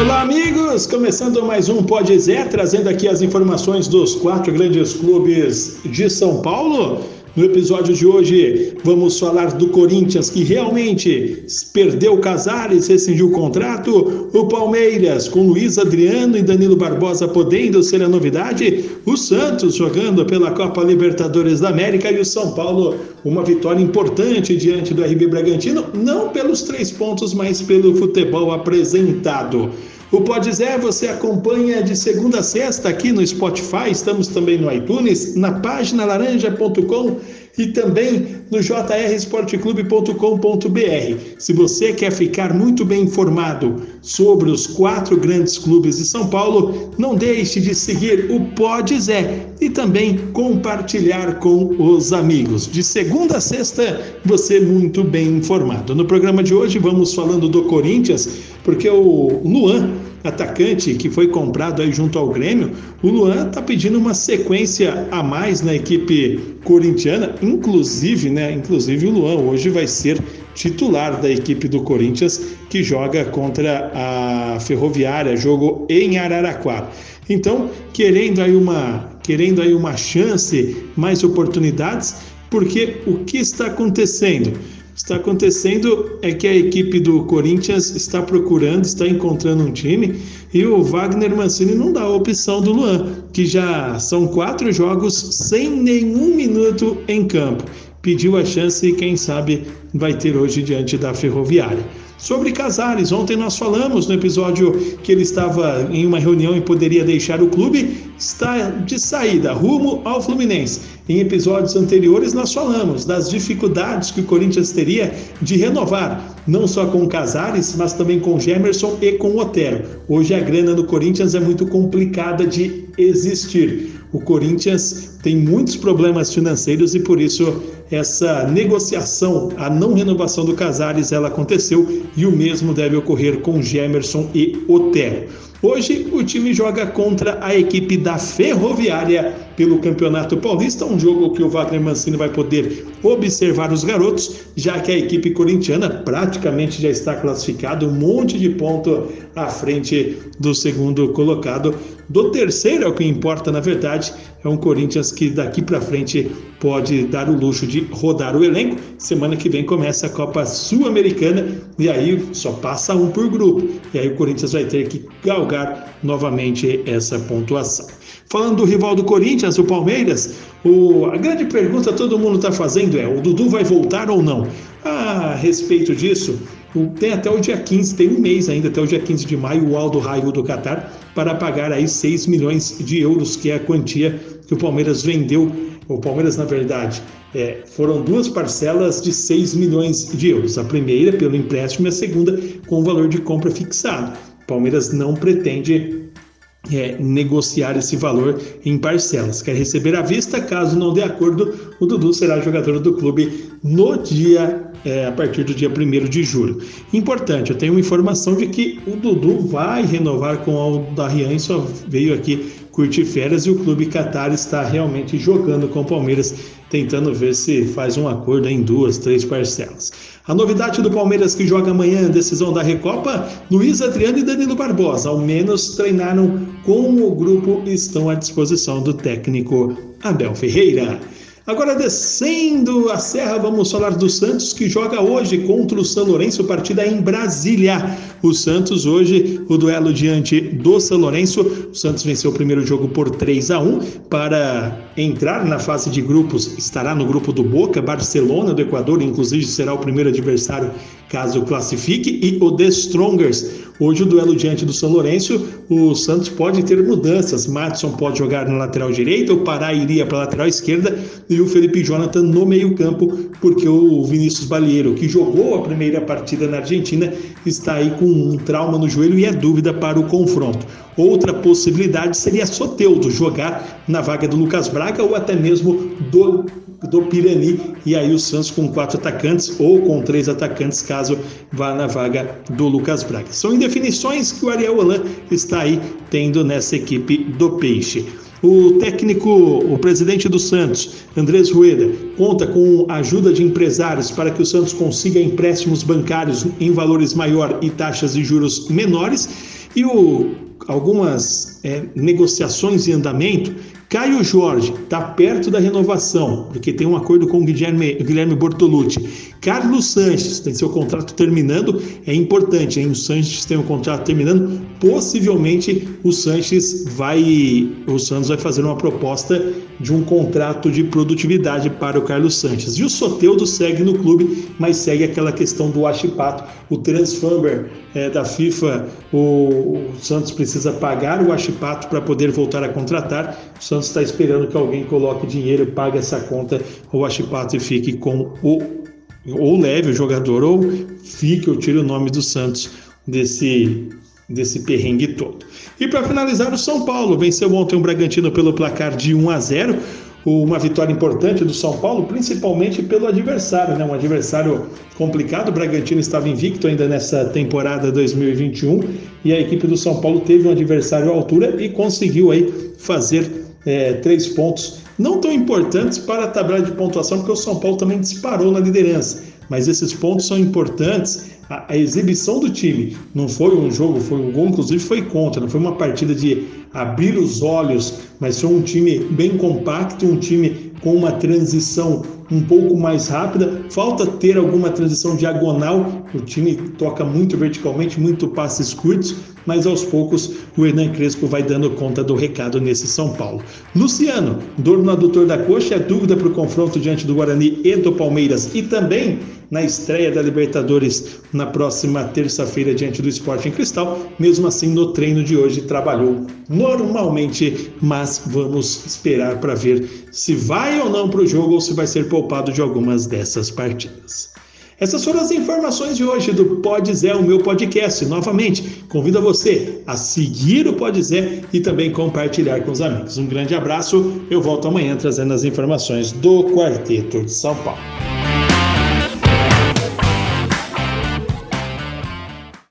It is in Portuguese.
Olá, amigos! Começando mais um Pode Zé, trazendo aqui as informações dos quatro grandes clubes de São Paulo. No episódio de hoje, vamos falar do Corinthians, que realmente perdeu Casares, rescindiu o contrato. O Palmeiras, com Luiz Adriano e Danilo Barbosa podendo ser a novidade. O Santos jogando pela Copa Libertadores da América. E o São Paulo, uma vitória importante diante do RB Bragantino, não pelos três pontos, mas pelo futebol apresentado. O Pode Zé você acompanha de segunda a sexta aqui no Spotify, estamos também no iTunes, na página laranja.com e também no jrsportclube.com.br. Se você quer ficar muito bem informado sobre os quatro grandes clubes de São Paulo, não deixe de seguir o Pode Zé e também compartilhar com os amigos. De segunda a sexta, você muito bem informado. No programa de hoje vamos falando do Corinthians, porque o Luan atacante que foi comprado aí junto ao Grêmio, o Luan está pedindo uma sequência a mais na equipe corintiana, inclusive, né? Inclusive o Luan hoje vai ser titular da equipe do Corinthians que joga contra a Ferroviária, jogo em Araraquara. Então, querendo aí uma, querendo aí uma chance, mais oportunidades, porque o que está acontecendo? Está acontecendo é que a equipe do Corinthians está procurando, está encontrando um time e o Wagner Mancini não dá a opção do Luan, que já são quatro jogos sem nenhum minuto em campo. Pediu a chance e quem sabe vai ter hoje diante da Ferroviária. Sobre Casares, ontem nós falamos no episódio que ele estava em uma reunião e poderia deixar o clube, está de saída, rumo ao Fluminense. Em episódios anteriores nós falamos das dificuldades que o Corinthians teria de renovar, não só com Casares, mas também com Gemerson e com Otero. Hoje a grana do Corinthians é muito complicada de existir. O Corinthians tem muitos problemas financeiros e por isso essa negociação, a não renovação do Casares, ela aconteceu e o mesmo deve ocorrer com Gemerson e Otero. Hoje o time joga contra a equipe da Ferroviária pelo Campeonato Paulista, um jogo que o Wagner Mancini vai poder observar os garotos, já que a equipe corintiana praticamente já está classificada, um monte de ponto à frente do segundo colocado. Do terceiro é o que importa, na verdade, é um Corinthians que daqui para frente pode dar o luxo de rodar o elenco. Semana que vem começa a Copa Sul-Americana e aí só passa um por grupo. E aí o Corinthians vai ter que galgar novamente essa pontuação. Falando do rival do Corinthians, o Palmeiras, o, a grande pergunta todo mundo está fazendo é: o Dudu vai voltar ou não? A respeito disso, tem até o dia 15, tem um mês ainda, até o dia 15 de maio, o Aldo Raio do Qatar, para pagar aí 6 milhões de euros, que é a quantia que o Palmeiras vendeu. O Palmeiras, na verdade, é, foram duas parcelas de 6 milhões de euros. A primeira pelo empréstimo e a segunda com o valor de compra fixado. O Palmeiras não pretende é, negociar esse valor em parcelas. Quer receber à vista? Caso não dê acordo, o Dudu será jogador do clube no dia, é, a partir do dia 1 de julho. Importante, eu tenho informação de que o Dudu vai renovar com o Darrian, só veio aqui curtir férias e o clube Qatar está realmente jogando com o Palmeiras, tentando ver se faz um acordo em duas, três parcelas. A novidade do Palmeiras que joga amanhã, decisão da Recopa, Luiz Adriano e Danilo Barbosa, ao menos treinaram com o grupo e estão à disposição do técnico Abel Ferreira. Agora descendo a serra, vamos falar do Santos que joga hoje contra o São Lourenço, partida em Brasília. O Santos hoje, o duelo diante do São Lourenço. O Santos venceu o primeiro jogo por 3 a 1 para entrar na fase de grupos. Estará no grupo do Boca, Barcelona do Equador, inclusive será o primeiro adversário caso classifique, e o The Strongers. Hoje o duelo diante do São Lourenço, o Santos pode ter mudanças. Matson pode jogar na lateral direita, o Pará iria para a lateral esquerda e o Felipe Jonathan no meio-campo, porque o Vinícius Balieiro, que jogou a primeira partida na Argentina, está aí com um trauma no joelho e é dúvida para o confronto. Outra possibilidade seria Soteudo jogar na vaga do Lucas Braga ou até mesmo do do Pirani e aí o Santos com quatro atacantes ou com três atacantes caso vá na vaga do Lucas Braga. São indefinições que o Ariel Holan está aí tendo nessa equipe do Peixe. O técnico, o presidente do Santos, Andrés Rueda, conta com a ajuda de empresários para que o Santos consiga empréstimos bancários em valores maior e taxas de juros menores. E o, algumas é, negociações em andamento Caio Jorge está perto da renovação, porque tem um acordo com o Guilherme, Guilherme Bortolucci. Carlos Sanches tem seu contrato terminando, é importante, hein? O Sanches tem o um contrato terminando, possivelmente o Sanches vai, o Santos vai fazer uma proposta de um contrato de produtividade para o Carlos Sanches. E o Soteudo segue no clube, mas segue aquela questão do Achipato, o transfer é, da FIFA, o, o, Santos precisa pagar o Achipato para poder voltar a contratar. O Santos está esperando que alguém coloque dinheiro, pague essa conta, o Achipato e fique com o ou leve o jogador ou fique ou tire o nome do Santos desse desse perrengue todo. E para finalizar, o São Paulo venceu ontem o Bragantino pelo placar de 1 a 0 uma vitória importante do São Paulo, principalmente pelo adversário, né? Um adversário complicado. O Bragantino estava invicto ainda nessa temporada 2021 e a equipe do São Paulo teve um adversário à altura e conseguiu aí fazer é, três pontos não tão importantes para a tabela de pontuação, porque o São Paulo também disparou na liderança. Mas esses pontos são importantes a, a, exibição do time não foi um jogo, foi um gol, inclusive foi contra, não foi uma partida de abrir os olhos, mas foi um time bem compacto, um time com uma transição um pouco mais rápida. Falta ter alguma transição diagonal, o time toca muito verticalmente, muito passes curtos, mas aos poucos o Hernan Crespo vai dando conta do recado nesse São Paulo. Luciano, dor no adutor da coxa, é dúvida para o confronto diante do Guarani e do Palmeiras e também na estreia da Libertadores na próxima terça-feira diante do Esporte em Cristal. Mesmo assim, no treino de hoje trabalhou normalmente, mas vamos esperar para ver se vai ou não para o jogo ou se vai ser poupado de algumas dessas partidas. Essas foram as informações de hoje do Pode Zé, o meu podcast. Novamente, convido você a seguir o Pode Zé e também compartilhar com os amigos. Um grande abraço. Eu volto amanhã trazendo as informações do Quarteto de São Paulo.